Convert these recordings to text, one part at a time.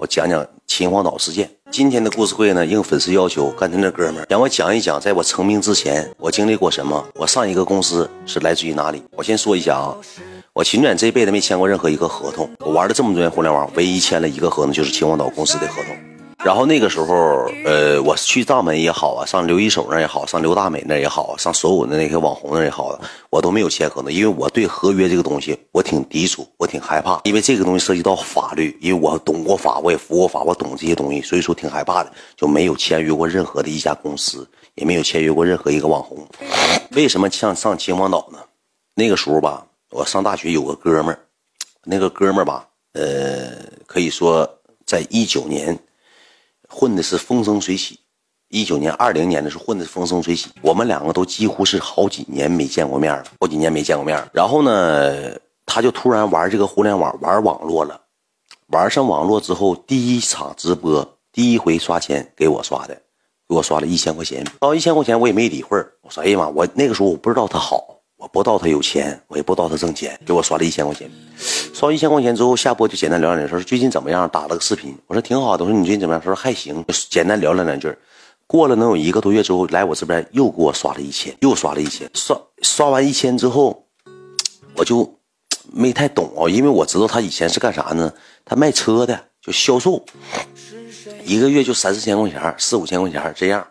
我讲讲秦皇岛事件。今天的故事会呢，应粉丝要求，刚才那哥们儿让我讲一讲，在我成名之前，我经历过什么。我上一个公司是来自于哪里？我先说一下啊，我秦远这辈子没签过任何一个合同。我玩了这么多年互联网，唯一签了一个合同，就是秦皇岛公司的合同。然后那个时候，呃，我去藏门也好啊，上刘一手那也好，上刘大美那也好，上所有的那些网红那也好，我都没有签合同，因为我对合约这个东西我挺抵触，我挺害怕，因为这个东西涉及到法律，因为我懂过法，我也服过法，我懂这些东西，所以说挺害怕的，就没有签约过任何的一家公司，也没有签约过任何一个网红。为什么像上秦皇岛呢？那个时候吧，我上大学有个哥们儿，那个哥们儿吧，呃，可以说在一九年。混的是风生水起，一九年、二零年的时候混的风生水起。我们两个都几乎是好几年没见过面了，好几年没见过面。然后呢，他就突然玩这个互联网，玩网络了。玩上网络之后，第一场直播，第一回刷钱给我刷的，给我刷了一千块钱。到一千块钱我也没理会儿，我说：“哎呀妈！我那个时候我不知道他好。”我不知道他有钱，我也不知道他挣钱，给我刷了一千块钱。刷一千块钱之后，下播就简单聊两句，说最近怎么样？打了个视频，我说挺好的。我说你最近怎么样？他说还行，简单聊了两句。过了能有一个多月之后，来我这边又给我刷了一千，又刷了一千。刷刷完一千之后，我就没太懂啊，因为我知道他以前是干啥呢？他卖车的，就销售，一个月就三四千块钱，四五千块钱这样。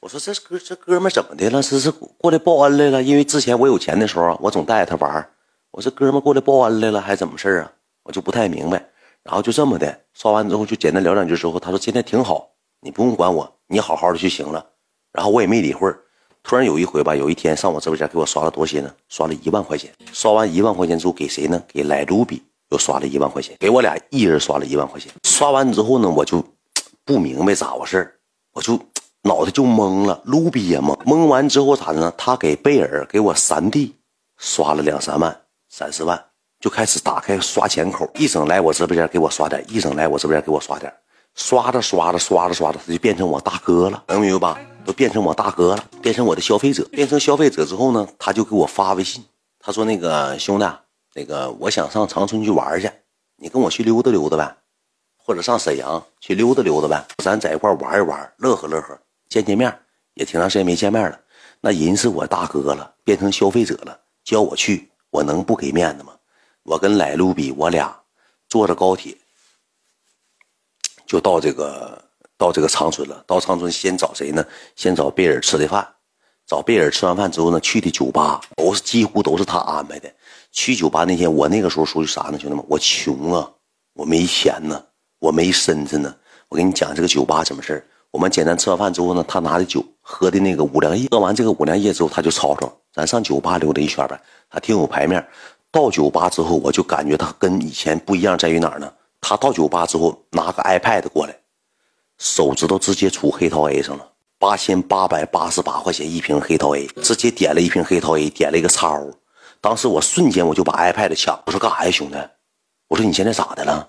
我说这哥这哥们怎么的了？这是过来报恩来了？因为之前我有钱的时候，我总带着他玩我说哥们过来报恩来了，还是怎么事啊？我就不太明白。然后就这么的刷完之后，就简单聊两句之后，他说今天挺好，你不用管我，你好好的就行了。然后我也没理会突然有一回吧，有一天上我直播间给我刷了多些呢？刷了一万块钱。刷完一万块钱之后给谁呢？给莱卢比又刷了一万块钱，给我俩一人刷了一万块钱。刷完之后呢，我就不明白咋回事我就。脑袋就懵了，卢比也懵。懵完之后咋的呢？他给贝尔给我三弟刷了两三万、三四万，就开始打开刷钱口，一整来我直播间给我刷点，一整来我直播间给我刷点，刷着刷着刷着刷着，他就变成我大哥了，能明白吧？都变成我大哥了，变成我的消费者。变成消费者之后呢，他就给我发微信，他说：“那个兄弟，那个我想上长春去玩去，你跟我去溜达溜达呗，或者上沈阳去溜达溜达呗，咱在一块玩一玩，乐呵乐呵。”见见面也挺长时间没见面了，那人是我大哥了，变成消费者了，叫我去，我能不给面子吗？我跟莱卢比，我俩坐着高铁就到这个到这个长春了。到长春先找谁呢？先找贝尔吃的饭。找贝尔吃完饭之后呢，去的酒吧都是几乎都是他安排的。去酒吧那天，我那个时候属于啥呢？兄弟们，我穷啊，我没钱呢，我没身子呢。我跟你讲这个酒吧什么事儿。我们简单吃完饭之后呢，他拿的酒喝的那个五粮液，喝完这个五粮液之后，他就吵吵，咱上酒吧溜达一圈呗。他挺有排面。到酒吧之后，我就感觉他跟以前不一样，在于哪儿呢？他到酒吧之后拿个 iPad 过来，手指头直接杵黑桃 A 上了，八千八百八十八块钱一瓶黑桃 A，直接点了一瓶黑桃 A，点了一个叉 O。当时我瞬间我就把 iPad 抢，我说干啥呀，兄弟？我说你现在咋的了？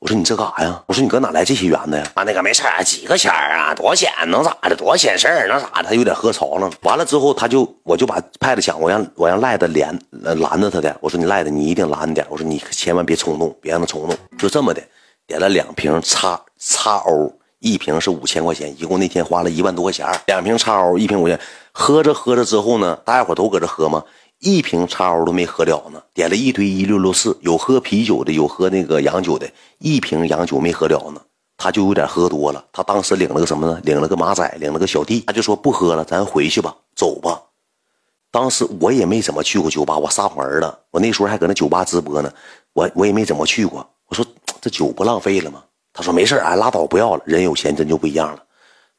我说你这干啥呀？我说你搁哪来这些元子呀？啊，那个没事几个钱儿啊？多少钱？能咋的？多少钱事儿？那咋的？他有点喝潮了。完了之后，他就我就把 pad 抢，我让我让赖子连拦着他的。我说你赖子，你一定拦点。我说你千万别冲动，别让他冲动。就这么的，点了两瓶叉叉 O，，一瓶是五千块钱，一共那天花了一万多块钱。两瓶叉 O，，一瓶五千。喝着喝着之后呢，大家伙都搁这喝吗？一瓶叉 O 都没喝了呢，点了一堆一六六四，有喝啤酒的，有喝那个洋酒的，一瓶洋酒没喝了呢，他就有点喝多了。他当时领了个什么呢？领了个马仔，领了个小弟，他就说不喝了，咱回去吧，走吧。当时我也没怎么去过酒吧，我撒谎了。我那时候还搁那酒吧直播呢，我我也没怎么去过。我说这酒不浪费了吗？他说没事俺拉倒，不要了。人有钱真就不一样了。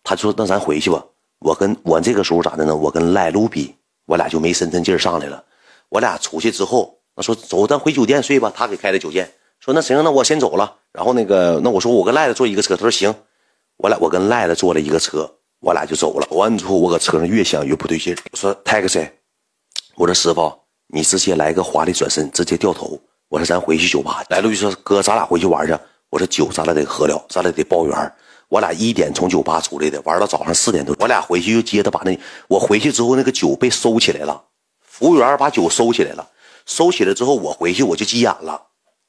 他说那咱回去吧。我跟我这个时候咋的呢？我跟赖卢比。我俩就没深沉劲儿上来了。我俩出去之后，那说走，咱回酒店睡吧。他给开的酒店，说那行，那我先走了。然后那个，那我说我跟赖子坐一个车。他说行。我俩我跟赖子坐了一个车，我俩就走了。完之后，我搁车上越想越不对劲我说 taxi，我说师傅，你直接来个华丽转身，直接掉头。我说咱回去酒吧。来了就说哥，咱俩回去玩去。我说酒咱俩得喝了，咱俩得包圆。我俩一点从酒吧出来的，玩到早上四点多。我俩回去又接着把那，我回去之后那个酒被收起来了，服务员把酒收起来了。收起来之后，我回去我就急眼了。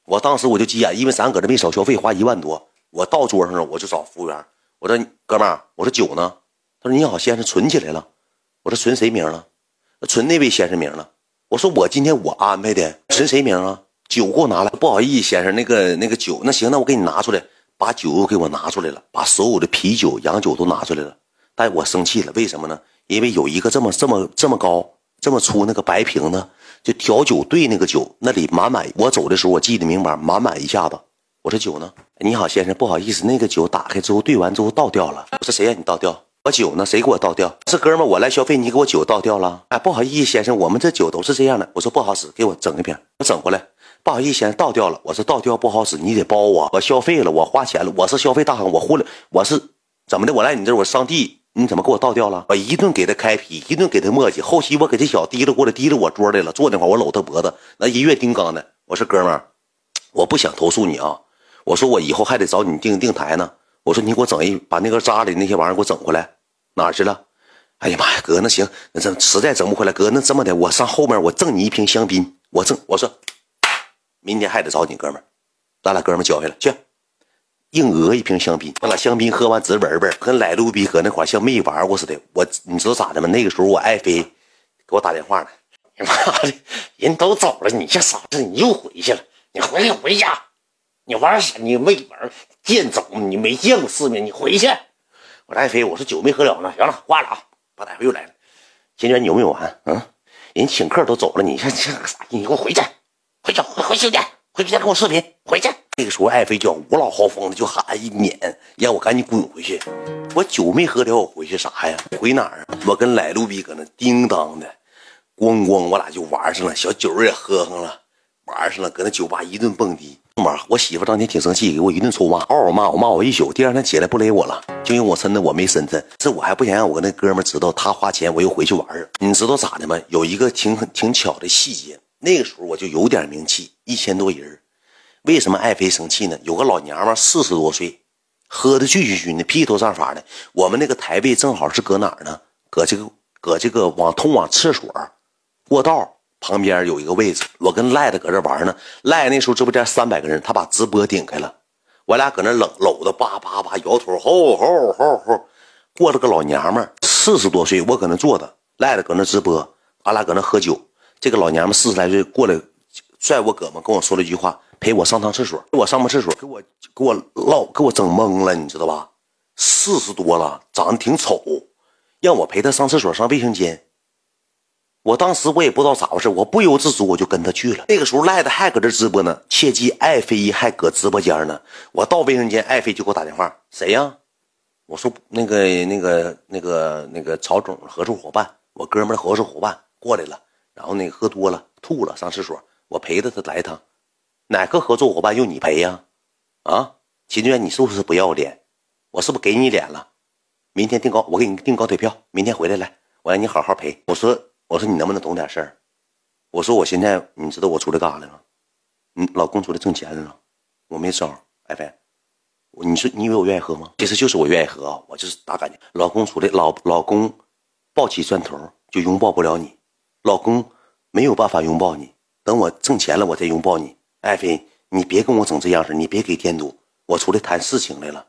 我当时我就急眼，因为咱搁这没少消费，花一万多，我到桌上了，我就找服务员，我说哥们儿，我说酒呢？他说你好，先生，存起来了。我说存谁名了？存那位先生名了。我说我今天我安排的，存谁名啊？酒给我拿来。不好意思，先生，那个那个酒，那行，那我给你拿出来，把酒又给我拿出来了，把所有的啤酒、洋酒都拿出来了。但我生气了，为什么呢？因为有一个这么这么这么高、这么粗那个白瓶子，就调酒兑那个酒，那里满满。我走的时候我记得明白，满满一下子。我说酒呢？你好，先生，不好意思，那个酒打开之后兑完之后倒掉了。我说谁让你倒掉？我酒呢？谁给我倒掉？是哥们，我来消费，你给我酒倒掉了。哎，不好意思，先生，我们这酒都是这样的。我说不好使，给我整一瓶，我整过来。不好意思，先，倒掉了。我说倒掉不好使，你得包我。我消费了，我花钱了，我是消费大亨，我混了，我是怎么的？我来你这，我上帝，你怎么给我倒掉了？我一顿给他开皮，一顿给他磨叽。后期我给这小提溜过来，提溜我桌来了，坐那块我搂他脖子，那一月丁刚的。我说哥们儿，我不想投诉你啊。我说我以后还得找你订订台呢。我说你给我整一把那个渣里那些玩意儿给我整回来。哪去了？哎呀妈呀，哥，那行，那这实在整不回来，哥，那这么的，我上后面我赠你一瓶香槟，我赠，我说，明天还得找你哥们儿，咱俩哥们儿交下来去，硬讹一瓶香槟，我俩香槟喝完直闻闻，跟来路比搁那块像没玩过似的。我你知道咋的吗？那个时候我爱妃给我打电话了，妈的，人都走了，你这傻子，你又回去了，你回去回家，你玩啥？你没玩见走，你没见过世面，你回去。我说爱妃，我说酒没喝了呢，行了，挂了啊！把大夫又来了，金娟，你有没有完？嗯，人请客都走了，你这这个啥？你给我回去，回去，回回酒店，回酒店跟我视频，回去。那个时候，爱妃叫五老豪风的就喊一撵，让我赶紧滚回去。我酒没喝了，我回去啥呀？回哪儿？我跟来路比搁那叮当的，咣咣，我俩就玩上了，小酒也喝上了，玩上了，搁那酒吧一顿蹦迪。妈我媳妇当天挺生气，给我一顿臭骂，嗷嗷骂我，骂我一宿。第二天起来不勒我了，就因为我真的我没身份，这我还不想让我跟那哥们知道，他花钱我又回去玩你知道咋的吗？有一个挺挺巧的细节，那个时候我就有点名气，一千多人。为什么爱妃生气呢？有个老娘们四十多岁，喝的醉醺醺的，披头散发的。我们那个台位正好是搁哪儿呢？搁这个搁这个往通往厕所过道。旁边有一个位置，我跟赖子搁这玩呢。赖那时候直播间三百个人，他把直播顶开了，我俩搁那冷搂着，叭叭叭摇头，吼吼吼吼。过了个老娘们四十多岁，我搁那坐着，赖子搁那直播，俺俩搁那喝酒。这个老娘们四十来岁过来，拽我胳膊跟我说了一句话：“陪我上趟厕所。”我上完厕所，给我给我唠，给我整懵了，你知道吧？四十多了，长得挺丑，让我陪他上厕所，上卫生间。我当时我也不知道咋回事，我不由自主我就跟他去了。那个时候赖子还搁这直播呢，切记爱妃还搁直播间呢。我到卫生间，爱妃就给我打电话，谁呀？我说那个那个那个那个曹总合作伙伴，我哥们合作伙伴过来了，然后那个喝多了吐了，上厕所，我陪着他来一趟。哪个合作伙伴用你陪呀？啊，秦娟，你是不是不要脸？我是不是给你脸了？明天订高，我给你订高铁票，明天回来来，我让你好好陪。我说。我说你能不能懂点事儿？我说我现在你知道我出来干啥来了？嗯，老公出来挣钱来了，我没招。爱妃，你说你以为我愿意喝吗？其实就是我愿意喝啊，我就是大感觉。老公出来，老老公抱起砖头就拥抱不了你，老公没有办法拥抱你。等我挣钱了，我再拥抱你。爱妃，你别跟我整这样式你别给添堵。我出来谈事情来了。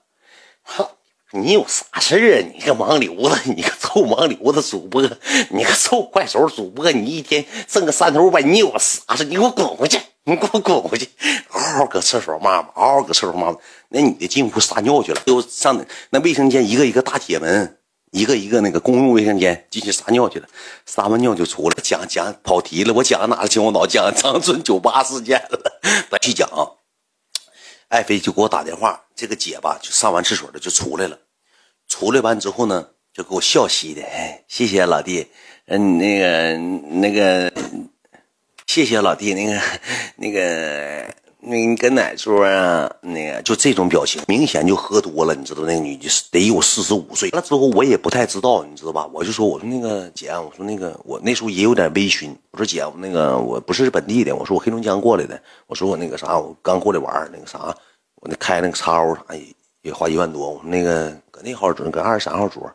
好。你有啥事儿啊？你个盲流子，你个臭盲流子主播，你个臭快手主播，你一天挣个三头五百，你有啥事？你给我滚回去！你给我滚回去！嗷嗷搁厕所骂骂，嗷嗷搁厕所骂骂。那女的进屋撒尿去了，又上那卫生间，一个一个大铁门，一个一个那个公用卫生间进去撒尿去了。撒完尿就出来，讲讲跑题了。我讲哪了？秦皇岛讲长春酒吧事件了。咱去讲。爱妃就给我打电话，这个姐吧就上完厕所了就出来了，出来完之后呢就给我笑嘻的，哎谢谢老弟，嗯，那个那个，谢谢老弟，那个那个你搁哪桌啊？那个就这种表情，明显就喝多了，你知道那个女的得有四十五岁。完了之后我也不太知道，你知道吧？我就说我说那个姐，我说那个我那时候也有点微醺，我说姐，那个我不是本地的，我说我黑龙江过来的，我说我那个啥，我刚过来玩那个啥。我那开那个叉 O 啥也也花一万多，我们那个搁那号桌，搁二十三号桌，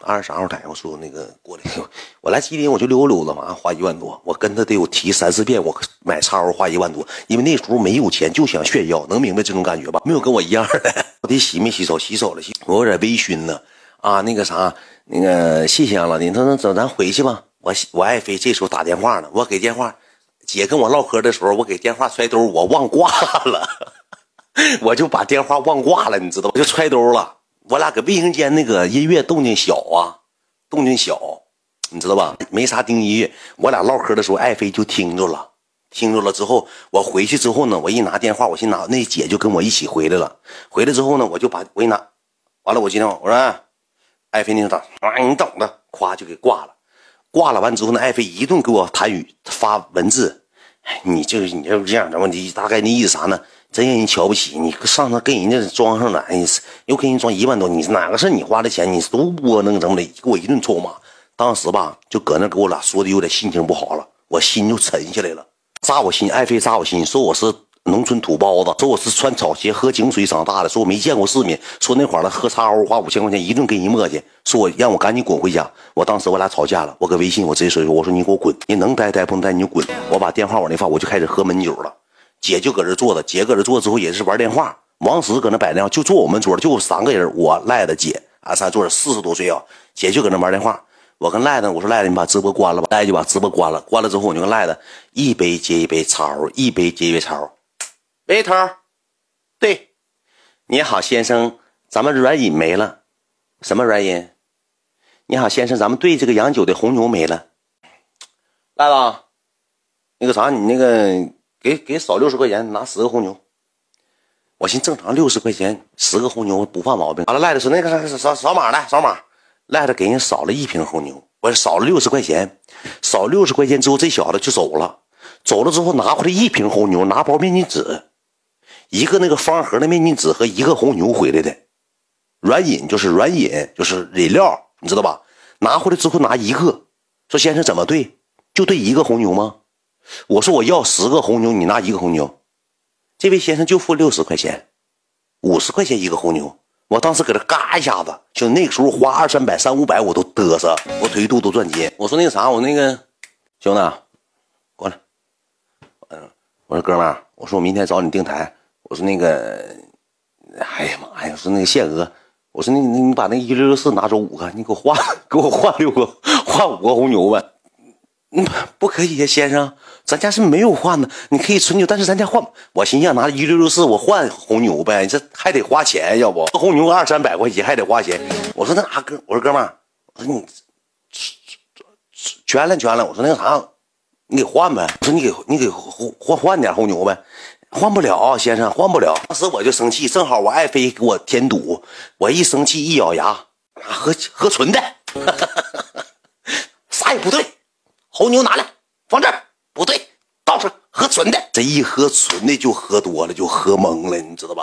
二十三号打电话说那个过来，我来吉林我就溜溜达嘛，花一万多，我跟他得有提三四遍，我买叉 O 花一万多，因为那时候没有钱，就想炫耀，能明白这种感觉吧？没有跟我一样的，我得洗没洗手？洗手了，洗，我有点微醺呢。啊，那个啥，那个谢谢老弟，他说走，咱回去吧。我我爱妃这时候打电话呢，我给电话，姐跟我唠嗑的时候，我给电话揣兜，我忘挂了，我就把电话忘挂了，你知道吧？就揣兜了。我俩搁卫生间那个音乐动静小啊，动静小，你知道吧？没啥听音乐，我俩唠嗑的时候，爱妃就听着了，听着了之后，我回去之后呢，我一拿电话，我寻拿那姐就跟我一起回来了。回来之后呢，我就把我一拿，完了我今天，我说爱妃你等，啊你等着，咵就给挂了。挂了完之后呢，爱妃一顿给我弹语发文字，你这你要这样的问题，大概那意思啥呢？真让人瞧不起你，上那跟人家装上了，哎，又跟人装一万多，你哪个是你花的钱？你都窝囊怎么的？给我一顿臭骂。当时吧，就搁那给我俩说的有点心情不好了，我心就沉下来了。扎我心，爱妃扎我心，说我是农村土包子，说我是穿草鞋喝井水长大的，说我没见过世面，说那会儿呢喝茶欧花五千块钱一顿给人磨叽，说我让我赶紧滚回家。我当时我俩吵架了，我搁微信我直接说我说你给我滚，你能待待不能待你就滚。我把电话往那放，我就开始喝闷酒了。姐就搁这坐着，姐搁这坐着之后也是玩电话。王石搁那摆话，就坐我们桌，就三个人，我赖的姐，俺仨坐着，四十多岁啊。姐就搁那玩电话，我跟赖的我说赖的，你把直播关了吧。赖就把直播关了，关了之后我就跟赖的一杯接一杯茶，一杯接一杯茶。喂，头，对，你好，先生，咱们软饮没了，什么软饮？你好，先生，咱们兑这个洋酒的红牛没了。赖子，那个啥，你那个。给给少六十块钱，拿十个红牛。我寻正常六十块钱十个红牛不犯毛病。完了赖子说那个扫扫码来扫码，赖子给人扫了一瓶红牛，我少了六十块钱，少六十块钱之后这小子就走了，走了之后拿回来一瓶红牛，拿包面巾纸，一个那个方盒的面巾纸和一个红牛回来的，软饮就是软饮就是饮料，你知道吧？拿回来之后拿一个，说先生怎么兑？就兑一个红牛吗？我说我要十个红牛，你拿一个红牛。这位先生就付六十块钱，五十块钱一个红牛。我当时给他嘎一下子，就那个时候花二三百、三五百我都嘚瑟，我腿肚都转筋。我说那个啥，我那个兄弟过来，嗯，我说哥们儿，我说我明天找你订台。我说那个，哎呀妈呀，说那个限额，我说那你你把那一六六四拿走五个，你给我换，给我换六个，换五个红牛呗。不，不可以呀，先生。咱家是没有换的，你可以存牛，但是咱家换。我寻思拿一六六四，我换红牛呗，这还得花钱，要不红牛二三百块钱还得花钱。我说那啥哥，我说哥们儿，我说你全了全了，我说那个啥，你给换呗。我说你给你给换换点红牛呗，换不了，先生换不了。当时我就生气，正好我爱妃给我添堵，我一生气一咬牙，喝喝纯的，啥也不对，红牛拿来放这儿。不对，倒上喝纯的。这一喝纯的就喝多了，就喝懵了，你知道吧？